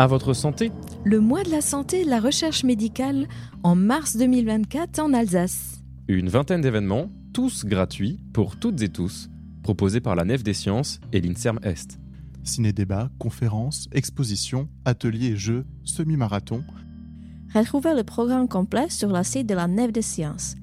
À votre santé Le mois de la santé et de la recherche médicale en mars 2024 en Alsace. Une vingtaine d'événements, tous gratuits pour toutes et tous, proposés par la Nef des Sciences et l'INSERM Est. Ciné-débats, conférences, expositions, ateliers et jeux, semi-marathon. Retrouvez le programme complet sur le site de la Nef des Sciences.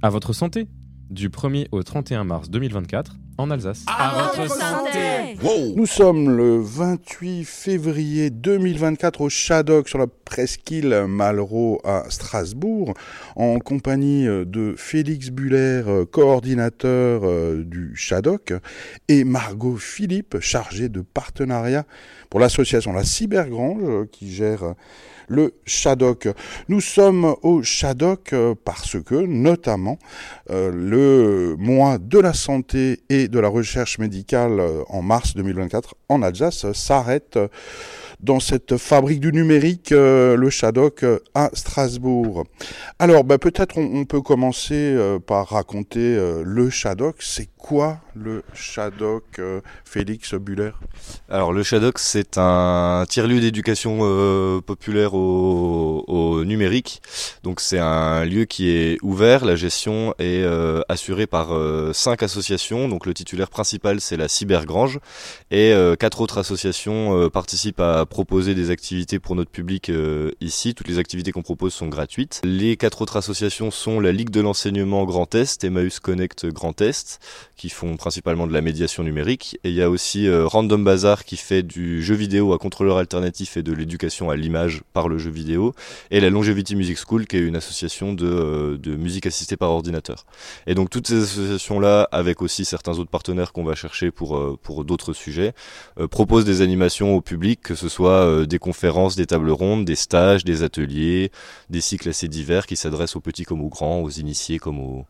À votre santé Du 1er au 31 mars 2024 en Alsace. À votre santé. Nous sommes le 28 février 2024 au Shadok sur la presqu'île Malraux à Strasbourg en compagnie de Félix Buller, coordinateur euh, du Shadok et Margot Philippe, chargée de partenariat pour l'association La Cybergrange qui gère le Shadok. Nous sommes au Shadok parce que, notamment, euh, le mois de la santé et de la recherche médicale euh, en mars 2024 en Alsace s'arrête dans cette fabrique du numérique, euh, le Shadok à Strasbourg. Alors, bah, peut-être on, on, peut commencer par raconter le Shadok. C'est quoi le Shadok, Félix Buller Alors, le Shadok, c'est un tiers-lieu d'éducation euh, populaire au, numérique. Donc, c'est un lieu qui est ouvert. La gestion est euh, assurée par euh, cinq associations. Donc, le titulaire principal, c'est la Cybergrange. Et quatre autres associations participent à proposer des activités pour notre public ici. Toutes les activités qu'on propose sont gratuites. Les quatre autres associations sont la Ligue de l'enseignement Grand Est, Emmaüs Connect Grand Est, qui font principalement de la médiation numérique. Et il y a aussi euh, Random Bazar qui fait du jeu vidéo à contrôleur alternatif et de l'éducation à l'image par le jeu vidéo. Et la Longevity Music School qui est une association de, euh, musique assistée par ordinateur. Et donc toutes ces associations-là, avec aussi certains autres partenaires qu'on va chercher pour, euh, pour d'autres sujets, proposent des animations au public, que ce soit des conférences, des tables rondes, des stages, des ateliers, des cycles assez divers qui s'adressent aux petits comme aux grands, aux initiés comme aux,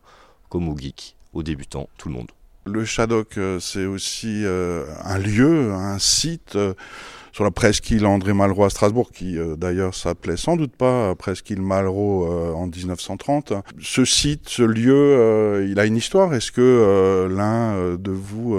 comme aux geeks, aux débutants, tout le monde. Le Shadok, c'est aussi euh, un lieu, un site euh, sur la presqu'île André Malraux à Strasbourg, qui euh, d'ailleurs s'appelait sans doute pas presqu'île Malraux euh, en 1930. Ce site, ce lieu, euh, il a une histoire. Est-ce que l'un de vous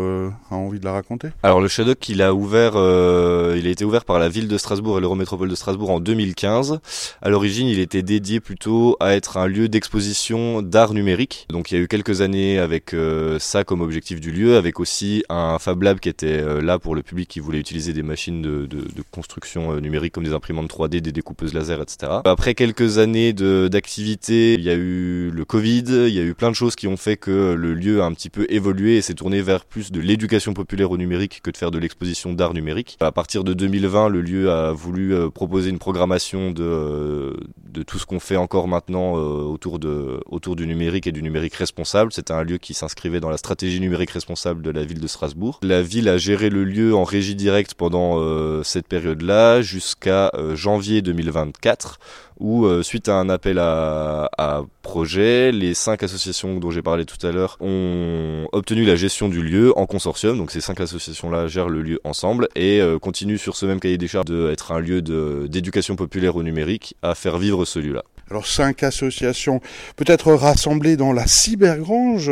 a envie de la raconter? Alors le Shadok, il a ouvert, il a été ouvert par la ville de Strasbourg et l'Eurométropole de Strasbourg en 2015. À l'origine, il était dédié plutôt à être un lieu d'exposition d'art numérique. Donc il y a eu quelques années avec ça comme objectif du lieu, avec aussi un Fab Lab qui était là pour le public qui voulait utiliser des machines de de, construction euh, numérique comme des imprimantes 3D, des découpeuses laser, etc. Après quelques années d'activité, il y a eu le Covid, il y a eu plein de choses qui ont fait que le lieu a un petit peu évolué et s'est tourné vers plus de l'éducation populaire au numérique que de faire de l'exposition d'art numérique. À partir de 2020, le lieu a voulu euh, proposer une programmation de, euh, de tout ce qu'on fait encore maintenant autour du numérique et du numérique responsable. C'était un lieu qui s'inscrivait dans la stratégie numérique responsable de la ville de Strasbourg. La ville a géré le lieu en régie directe pendant cette période-là jusqu'à euh, janvier 2024 où euh, suite à un appel à, projet, les cinq associations dont j'ai parlé tout à l'heure ont obtenu la gestion du lieu en consortium. Donc ces cinq associations-là gèrent le lieu ensemble et euh, continuent sur ce même cahier des charges d'être un lieu d'éducation populaire au numérique à faire vivre ce lieu-là. Alors cinq associations peut-être rassemblées dans la cybergrange,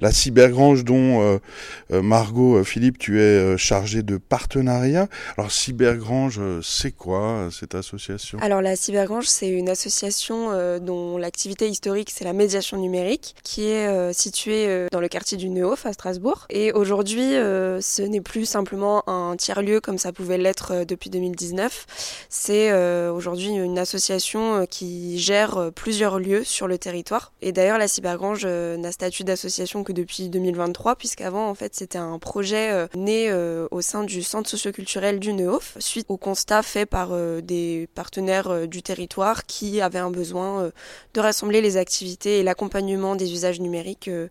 la cybergrange dont euh, euh Margot Philippe tu es chargée de partenariat. Alors cybergrange, c'est quoi cette association? Alors la cybergrange c'est une association euh, dont l'activité historique, c'est la médiation numérique, qui est euh, située euh, dans le quartier du Neuf à Strasbourg. Et aujourd'hui, ce n'est plus simplement un tiers-lieu comme ça pouvait l'être depuis 2019. C'est aujourd'hui une association qui gère plusieurs lieux sur le territoire. Et d'ailleurs, la Cybergrange n'a statut d'association que depuis 2023, puisqu'avant, en fait, c'était un projet né au sein du centre socioculturel du Neuf, suite au constat fait par des partenaires du territoire qui avait un besoin euh, de rassembler les activités et l'accompagnement des usages numériques euh,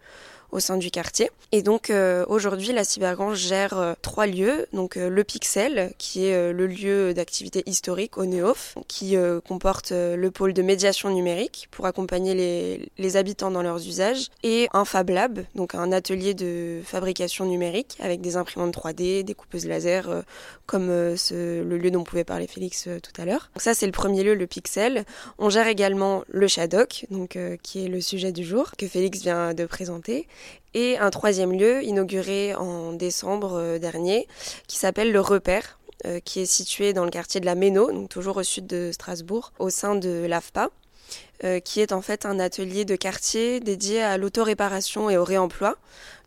au sein du quartier. Et donc euh, aujourd'hui, la Cybergrange gère euh, trois lieux. Donc euh, le Pixel, qui est le lieu d'activité historique au Neof, qui comporte le pôle de médiation numérique pour accompagner les, les, habitants dans leurs usages, et un Fab Lab, donc un atelier de fabrication numérique avec des imprimantes 3D, des coupeuses laser, comme ce, le lieu dont pouvait parler Félix tout à l'heure. Donc ça, c'est le premier lieu, le Pixel. On gère également le Shadok, donc qui est le sujet du jour que Félix vient de présenter et un troisième lieu inauguré en décembre euh, dernier qui s'appelle le Repère qui est situé dans le quartier de la Méno, toujours au sud de Strasbourg, au sein de l'AFPA. qui est en fait un atelier de quartier dédié à l'autoréparation et au réemploi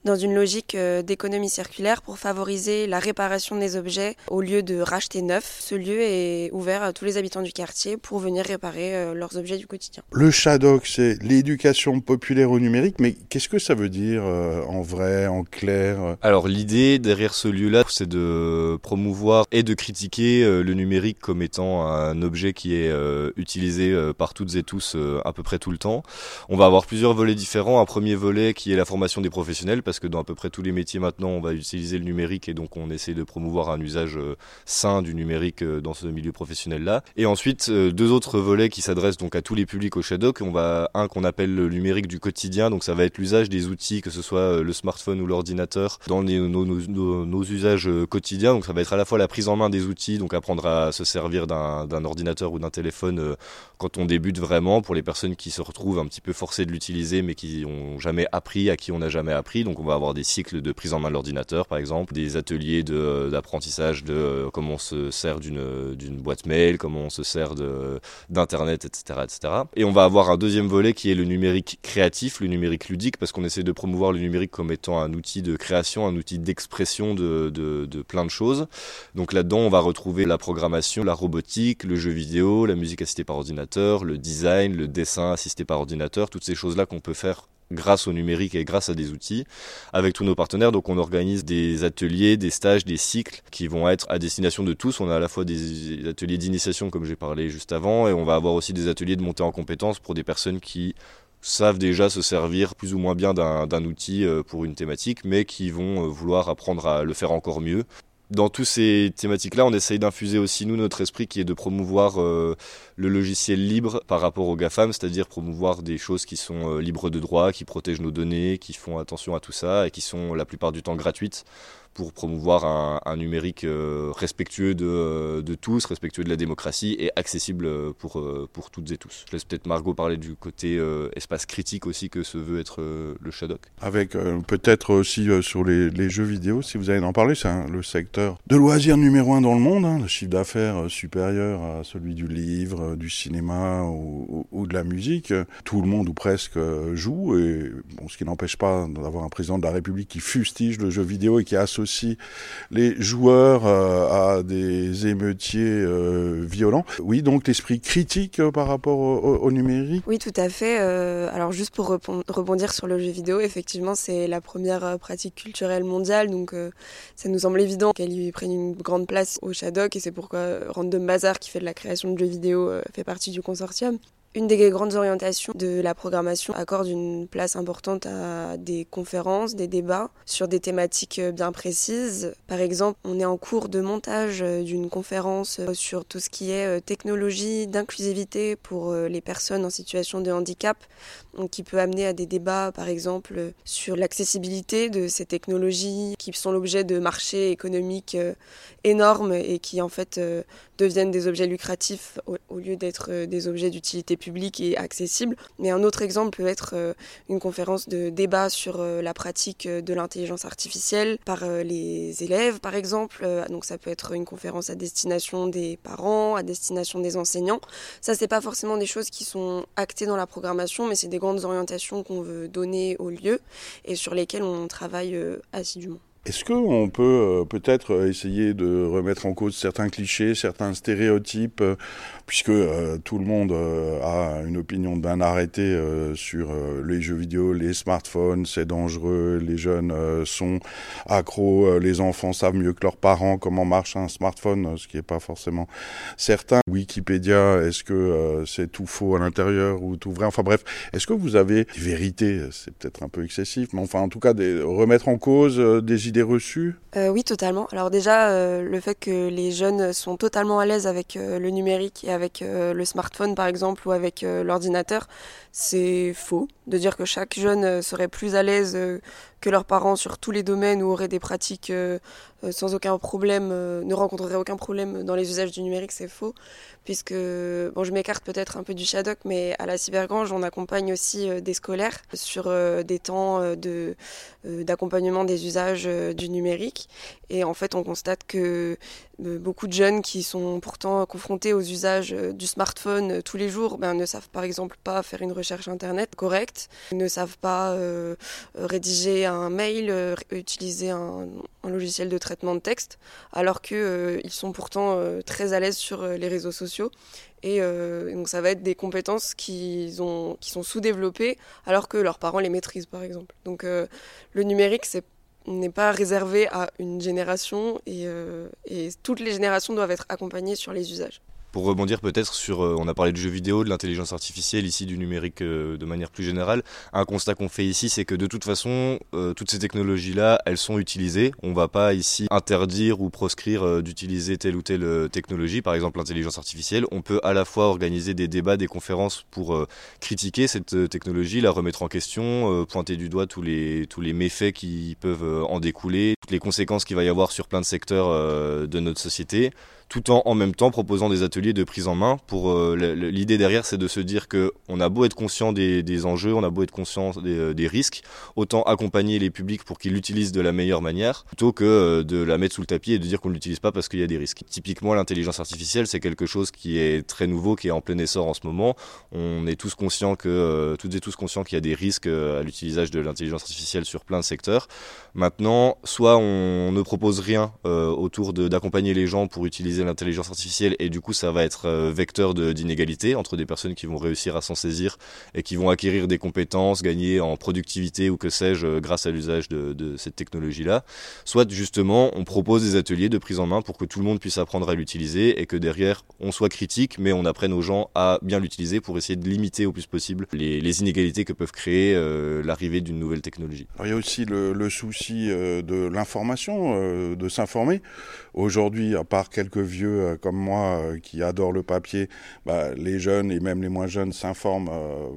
dans une logique euh, d'économie circulaire pour favoriser la réparation des objets au lieu de racheter neuf. Ce lieu est ouvert à tous les habitants du quartier pour venir réparer euh, leurs objets du quotidien. Le SHADOC, c'est l'éducation populaire au numérique, mais qu'est-ce que ça veut dire euh, en vrai, en clair Alors l'idée derrière ce lieu-là, c'est de promouvoir et de critiquer le numérique comme étant un objet qui est utilisé par toutes et tous à peu près tout le temps. On va avoir plusieurs volets différents. Un premier volet qui est la formation des professionnels parce que dans à peu près tous les métiers maintenant, on va utiliser le numérique et donc on essaie de promouvoir un usage euh, sain du numérique euh, dans ce milieu professionnel-là. Et ensuite, euh, deux autres volets qui s'adressent donc à tous les publics au Shadok. On va un qu'on appelle le numérique du quotidien, donc ça va être l'usage des outils, que ce soit le smartphone ou l'ordinateur, dans nos, usages quotidiens. Donc ça va être à la fois la prise en main des outils, donc apprendre à se servir d'un ordinateur ou d'un téléphone quand on débute vraiment, pour les personnes qui se retrouvent un petit peu forcées de l'utiliser mais qui n'ont jamais appris, à qui on n'a jamais appris. Donc on va avoir des cycles de prise en main de l'ordinateur, par exemple, des ateliers d'apprentissage de, euh, comment on se sert d'une boîte mail, comment on se sert d'internet, etc., etc. Et on va avoir un deuxième volet qui est le numérique créatif, le numérique ludique, parce qu'on essaie de promouvoir le numérique comme étant un outil de création, un outil d'expression de, de, de plein de choses. Donc là-dedans, on va retrouver la programmation, la robotique, le jeu vidéo, la musique assistée par ordinateur, le design, le dessin assisté par ordinateur, toutes ces choses-là qu'on peut faire grâce au numérique et grâce à des outils avec tous nos partenaires. Donc on organise des ateliers, des stages, des cycles qui vont être à destination de tous. On a à la fois des ateliers d'initiation comme j'ai parlé juste avant et on va avoir aussi des ateliers de montée en compétences pour des personnes qui savent déjà se servir plus ou moins bien d'un outil euh, pour une thématique, mais qui vont euh, vouloir apprendre à le faire encore mieux dans toutes ces thématiques-là, on essaye d'infuser aussi, nous, notre esprit qui est de promouvoir euh, le logiciel libre par rapport au GAFAM, c'est-à-dire promouvoir des choses qui sont euh, libres de droit, qui protègent nos données, qui font attention à tout ça et qui sont la plupart du temps gratuites pour promouvoir un, numérique euh, respectueux de, euh, de, tous, respectueux de la démocratie et accessible euh, pour, toutes et tous. Je laisse peut-être Margot parler du côté espace critique aussi que se veut être le Shadok. Avec peut-être aussi sur les, jeux vidéo, si vous allez en parler, c'est le secteur de loisirs numéro un dans le monde, hein, le chiffre d'affaires supérieur à celui du livre, du cinéma ou, de la musique. Tout le monde ou presque joue, et ce qui n'empêche pas d'avoir un président de la République qui fustige le jeu vidéo et qui associe aussi les joueurs euh, à des émeutiers euh, violents. Oui, donc l'esprit critique euh, par rapport au, numérique? Oui, tout à fait. alors juste pour rebondir sur le jeu vidéo, effectivement, c'est la première pratique culturelle mondiale, donc ça nous semble évident qu'elle y prenne une grande place au Shadok, et c'est pourquoi Random Bazar, qui fait de la création de jeux vidéo, fait partie du consortium. Une des grandes orientations de la programmation accorde une place importante à des conférences, des débats sur des thématiques bien précises. Par exemple, on est en cours de montage d'une conférence sur tout ce qui est euh, technologie d'inclusivité pour euh, les personnes en situation de handicap, qui peut amener à des débats, par exemple, sur l'accessibilité de ces technologies qui sont l'objet de marchés économiques euh, énormes et qui en fait deviennent des objets lucratifs au, lieu d'être des objets d'utilité publique et accessibles. Mais un autre exemple peut être euh, une conférence de débat sur euh, la pratique de l'intelligence artificielle par les élèves, par exemple. Donc ça peut être une conférence à destination des parents, à destination des enseignants. Ça, c'est pas forcément des choses qui sont actées dans la programmation, mais c'est des grandes orientations qu'on veut donner au lieu et sur lesquelles on travaille assidûment. Est-ce qu'on peut euh, peut-être euh, essayer de remettre en cause certains clichés, certains stéréotypes, euh, puisque tout le monde a une opinion bien arrêtée sur les jeux vidéo, les smartphones, c'est dangereux, les jeunes sont accros, les enfants savent mieux que leurs parents comment marche un smartphone, ce qui n'est pas forcément certain. Wikipédia, est-ce que c'est tout faux à l'intérieur ou tout vrai? Enfin bref, est-ce que vous avez des vérités? C'est peut-être un peu excessif, mais enfin en tout cas des, remettre en cause des euh, Oui, totalement. Alors déjà, euh, le fait que les jeunes sont totalement à l'aise avec euh, le numérique et avec le smartphone, par exemple, ou avec l'ordinateur, c'est faux. De dire que chaque jeune serait plus à l'aise que leurs parents sur tous les domaines ou auraient des pratiques sans aucun problème, ne rencontreraient aucun problème dans les usages du numérique, c'est faux puisque bon, je m'écarte peut-être un peu du Shadok, mais à la Cybergrange, on accompagne aussi euh, des scolaires sur euh, des temps euh, de, d'accompagnement des usages du numérique. Et en fait, on constate que beaucoup de jeunes qui sont pourtant confrontés aux usages du smartphone tous les jours ben, ne savent par exemple pas faire une recherche internet correcte, ne savent pas rédiger un mail, utiliser un, logiciel de traitement de texte, alors qu'ils ils sont pourtant très à l'aise sur les réseaux sociaux et euh, donc ça va être des compétences qui, ont, qui sont sous-développées alors que leurs parents les maîtrisent par exemple. Donc euh, le numérique n'est pas réservé à une génération euh, et toutes les générations doivent être accompagnées sur les usages. Pour rebondir peut-être sur, euh, on a parlé de jeux vidéo, de l'intelligence artificielle, ici du numérique euh, de manière plus générale. Un constat qu'on fait ici, c'est que de toute façon, euh, toutes ces technologies-là, elles sont utilisées. On va pas ici interdire ou proscrire d'utiliser telle ou telle technologie, par exemple l'intelligence artificielle. On peut à la fois organiser des débats, des conférences pour critiquer cette technologie, la remettre en question, pointer du doigt tous les, tous les méfaits qui peuvent en découler, toutes les conséquences qu'il va y avoir sur plein de secteurs de notre société tout en en même temps proposant des ateliers de prise en main. Pour euh, l'idée derrière, c'est de se dire que on a beau être conscient des, des enjeux, on a beau être conscient des, euh, des risques, autant accompagner les publics pour qu'ils l'utilisent de la meilleure manière, plutôt que euh, de la mettre sous le tapis et de dire qu'on ne l'utilise pas parce qu'il y a des risques. Typiquement, l'intelligence artificielle, c'est quelque chose qui est très nouveau, qui est en plein essor en ce moment. On est tous conscients que, toutes et tous conscients qu'il y a des risques à l'utilisation de l'intelligence artificielle sur plein de secteurs. Maintenant, soit on ne propose rien autour d'accompagner les gens pour utiliser l'intelligence artificielle et du coup ça va être euh, vecteur d'inégalité entre des personnes qui vont réussir à s'en saisir et qui vont acquérir des compétences, gagner en productivité ou que sais-je euh, grâce à l'usage de, de, cette technologie-là. Soit justement on propose des ateliers de prise en main pour que tout le monde puisse apprendre à l'utiliser et que derrière on soit critique mais on apprenne aux gens à bien l'utiliser pour essayer de limiter au plus possible les, inégalités que peuvent créer euh, l'arrivée d'une nouvelle technologie. Il y a aussi le souci de l'information, de s'informer. Aujourd'hui, à part quelques vieux euh, comme moi euh, qui adorent le papier, bah, les jeunes et même les moins jeunes s'informent euh,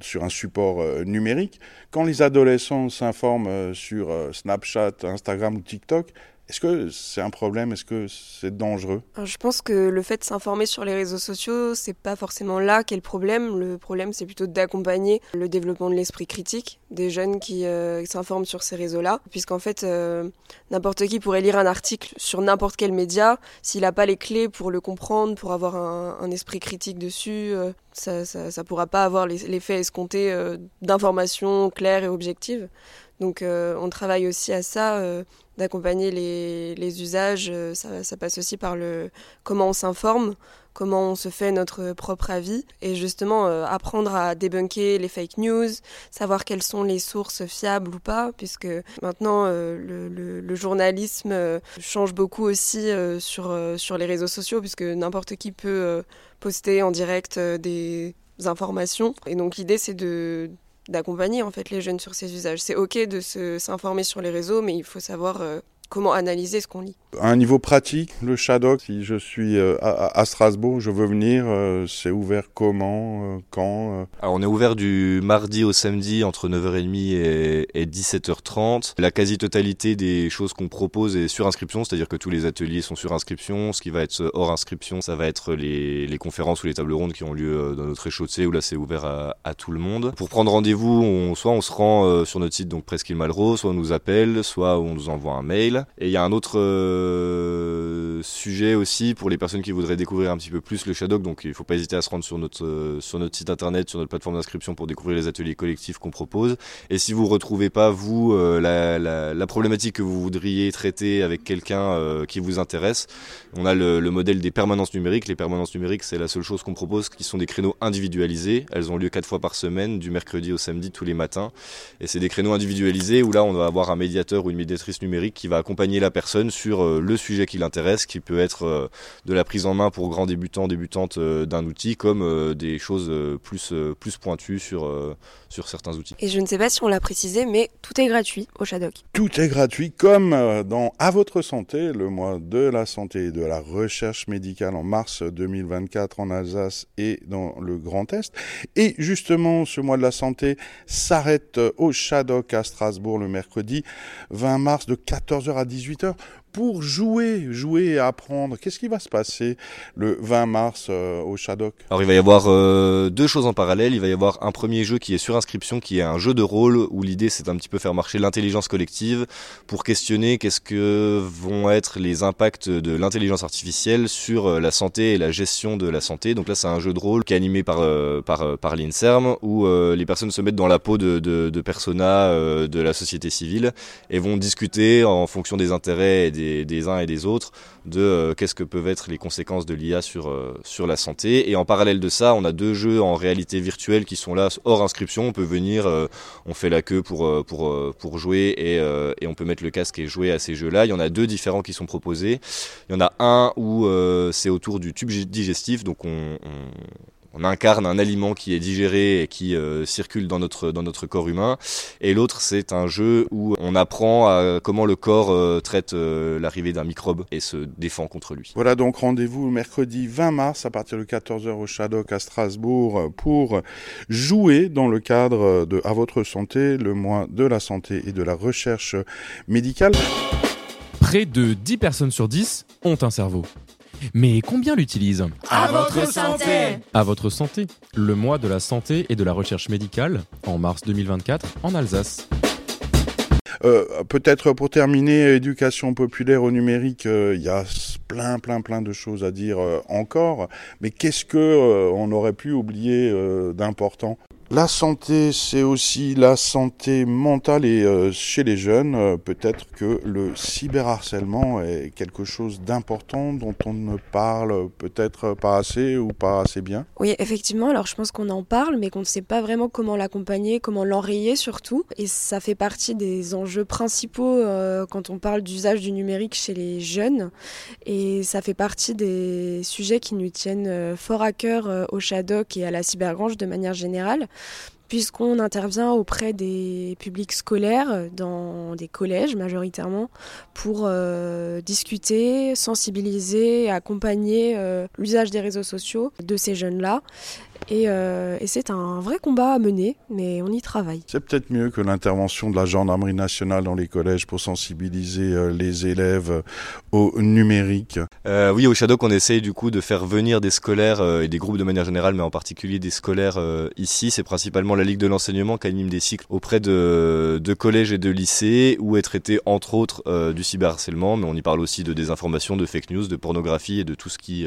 sur un support numérique. Quand les adolescents s'informent sur Snapchat, Instagram ou TikTok, est-ce que c'est un problème? Est-ce que c'est dangereux? Je pense que le fait de s'informer sur les réseaux sociaux, c'est pas forcément là qu'est le problème. Le problème, c'est plutôt d'accompagner le développement de l'esprit critique des jeunes qui euh, s'informent sur ces réseaux-là. Puisqu'en fait, euh, n'importe qui pourrait lire un article sur n'importe quel média. S'il n'a pas les clés pour le comprendre, pour avoir un, esprit critique dessus, euh, ça, ça, pourra pas avoir l'effet escompté d'informations claires et objectives. Donc on travaille aussi à ça d'accompagner les, usages. Euh, ça, passe aussi par le comment on s'informe, comment on se fait notre propre avis et justement euh, apprendre à débunker les fake news, savoir quelles sont les sources fiables ou pas, puisque maintenant euh, le, le, le, journalisme change beaucoup aussi sur, sur les réseaux sociaux, puisque n'importe qui peut poster en direct des informations. Et donc l'idée c'est de d'accompagner en fait les jeunes sur ces usages. C'est ok de s'informer sur les réseaux, mais il faut savoir euh, comment analyser ce qu'on lit. À un niveau pratique, le Shadok, si je suis euh, à, Strasbourg, je veux venir, euh, c'est ouvert comment, euh, quand Alors on est ouvert du mardi au samedi entre 9h30 et, et 17h30. La quasi-totalité des choses qu'on propose est sur inscription, c'est-à-dire que tous les ateliers sont sur inscription. Ce qui va être hors inscription, ça va être les, les conférences ou les tables rondes qui ont lieu dans notre échaussée où là c'est ouvert à, à, tout le monde. Pour prendre rendez-vous, on, soit on se rend sur notre site donc Presqu'île Malraux, soit on nous appelle, soit on nous envoie un mail. Et il y a un autre euh, sujet aussi pour les personnes qui voudraient découvrir un petit peu plus le Shadok. Donc il ne faut pas hésiter à se rendre sur notre, euh, sur notre site internet, sur notre plateforme d'inscription pour découvrir les ateliers collectifs qu'on propose. Et si vous ne retrouvez pas, vous, euh, la, problématique que vous voudriez traiter avec quelqu'un qui vous intéresse, on a le, le, modèle des permanences numériques. Les permanences numériques, c'est la seule chose qu'on propose, qui sont des créneaux individualisés. Elles ont lieu quatre fois par semaine, du mercredi au samedi, tous les matins. Et c'est des créneaux individualisés où là, on va avoir un médiateur ou une médiatrice numérique qui va accompagner la personne sur euh, le sujet qui l'intéresse, qui peut être de la prise en main pour grands débutants, débutantes d'un outil, comme des choses plus, plus pointues sur, sur certains outils. Et je ne sais pas si on l'a précisé, mais tout est gratuit au Shadok. Tout est gratuit, comme dans À votre santé, le mois de la santé et de la recherche médicale en mars 2024 en Alsace et dans le Grand Est. Et justement, ce mois de la santé s'arrête au Shadok à Strasbourg le mercredi 20 mars de 14h à 18h pour jouer, jouer et apprendre. Qu'est-ce qui va se passer le 20 mars euh, au Shadok Alors il va y avoir euh, deux choses en parallèle. Il va y avoir un premier jeu qui est sur inscription, qui est un jeu de rôle où l'idée c'est un petit peu faire marcher l'intelligence collective pour questionner qu'est-ce que vont être les impacts de l'intelligence artificielle sur euh, la santé et la gestion de la santé. Donc là c'est un jeu de rôle qui est animé par par l'Inserm où les personnes se mettent dans la peau de de, de personas de la société civile et vont discuter en fonction des intérêts et des, uns et des autres de euh, qu'est-ce que peuvent être les conséquences de l'IA sur, euh, sur la santé. Et en parallèle de ça, on a deux jeux en réalité virtuelle qui sont là hors inscription. On peut venir, euh, on fait la queue pour, pour, pour jouer et, et, on peut mettre le casque et jouer à ces jeux-là. Il y en a deux différents qui sont proposés. Il y en a un où c'est autour du tube digestif, donc on on incarne un aliment qui est digéré et qui euh, circule dans notre dans notre corps humain et l'autre c'est un jeu où on apprend à comment le corps euh, traite euh, l'arrivée d'un microbe et se défend contre lui. Voilà donc rendez-vous mercredi 20 mars à partir de 14h au Shadok à Strasbourg pour jouer dans le cadre de À votre santé, le mois de la santé et de la recherche médicale. Près de 10 personnes sur 10 ont un cerveau. Mais combien l'utilisent À votre santé À votre santé, le mois de la santé et de la recherche médicale, en mars 2024, en Alsace. Euh, Peut-être pour terminer, éducation populaire au numérique, euh, il y a plein, plein, plein de choses à dire euh, encore. Mais qu'est-ce que euh, on aurait pu oublier d'important? La santé, c'est aussi la santé mentale et euh, chez les jeunes, euh, peut-être que le cyberharcèlement est quelque chose d'important dont on ne parle peut-être pas assez ou pas assez bien. Oui, effectivement. Alors je pense qu'on en parle, mais qu'on ne sait pas vraiment comment l'accompagner, comment l'enrayer surtout. Et ça fait partie des enjeux principaux euh, quand on parle d'usage du numérique chez les jeunes. Et ça fait partie des sujets qui nous tiennent fort à cœur au Shadok et à la Cybergrange de manière générale puisqu'on intervient auprès des publics scolaires, dans des collèges majoritairement, pour euh, discuter, sensibiliser, accompagner euh, l'usage des réseaux sociaux de ces jeunes-là euh, et, c'est un vrai combat à mener, mais on y travaille. C'est peut-être mieux que l'intervention de la gendarmerie nationale dans les collèges pour sensibiliser euh, les élèves euh, au numérique. oui, au Shadow, on essaye du coup de faire venir des scolaires et des groupes de manière générale, mais en particulier des scolaires ici. C'est principalement la Ligue de l'enseignement qui anime des cycles auprès de, de collèges et de lycées où est traité entre autres du cyberharcèlement, mais on y parle aussi de désinformation, de fake news, de pornographie et de tout ce qui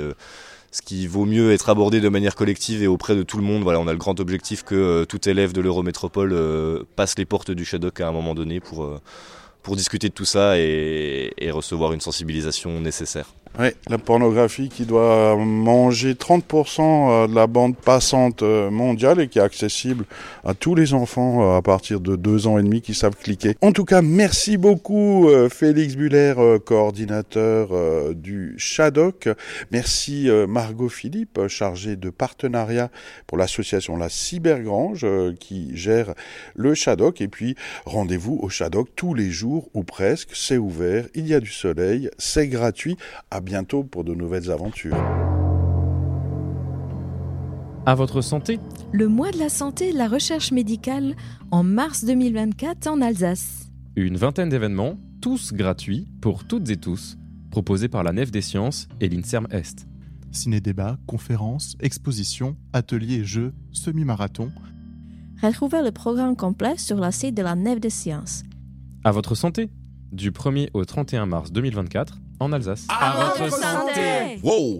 ce qui vaut mieux être abordé de manière collective et auprès de tout le monde. Voilà, on a le grand objectif que euh, tout élève de l'Eurométropole euh, passe les portes du Shadok à un moment donné pour, euh, pour discuter de tout ça et recevoir une sensibilisation nécessaire. Oui, la pornographie qui doit manger 30% euh, de la bande passante euh, mondiale et qui est accessible à tous les enfants euh, à partir de deux ans et demi qui savent cliquer. En tout cas, merci beaucoup Félix Buller, coordinateur du Shadok. Merci Margot Philippe, chargée de partenariat pour l'association La Cybergrange qui gère le Shadok. Et puis, rendez-vous au Shadok tous les jours ou presque. C'est ouvert, il y a du soleil, c'est gratuit bientôt pour de nouvelles aventures. À votre santé Le mois de la santé et de la recherche médicale en mars 2024 en Alsace. Une vingtaine d'événements, tous gratuits pour toutes et tous, proposés par la Nef des Sciences et l'INSERM Est. Ciné-débat, conférences, expositions, ateliers, jeux, semi-marathon. Retrouvez le programme complet sur la site de la Nef des Sciences. À votre santé Du 1er au 31 mars 2024 en Alsace. À, votre santé. Wow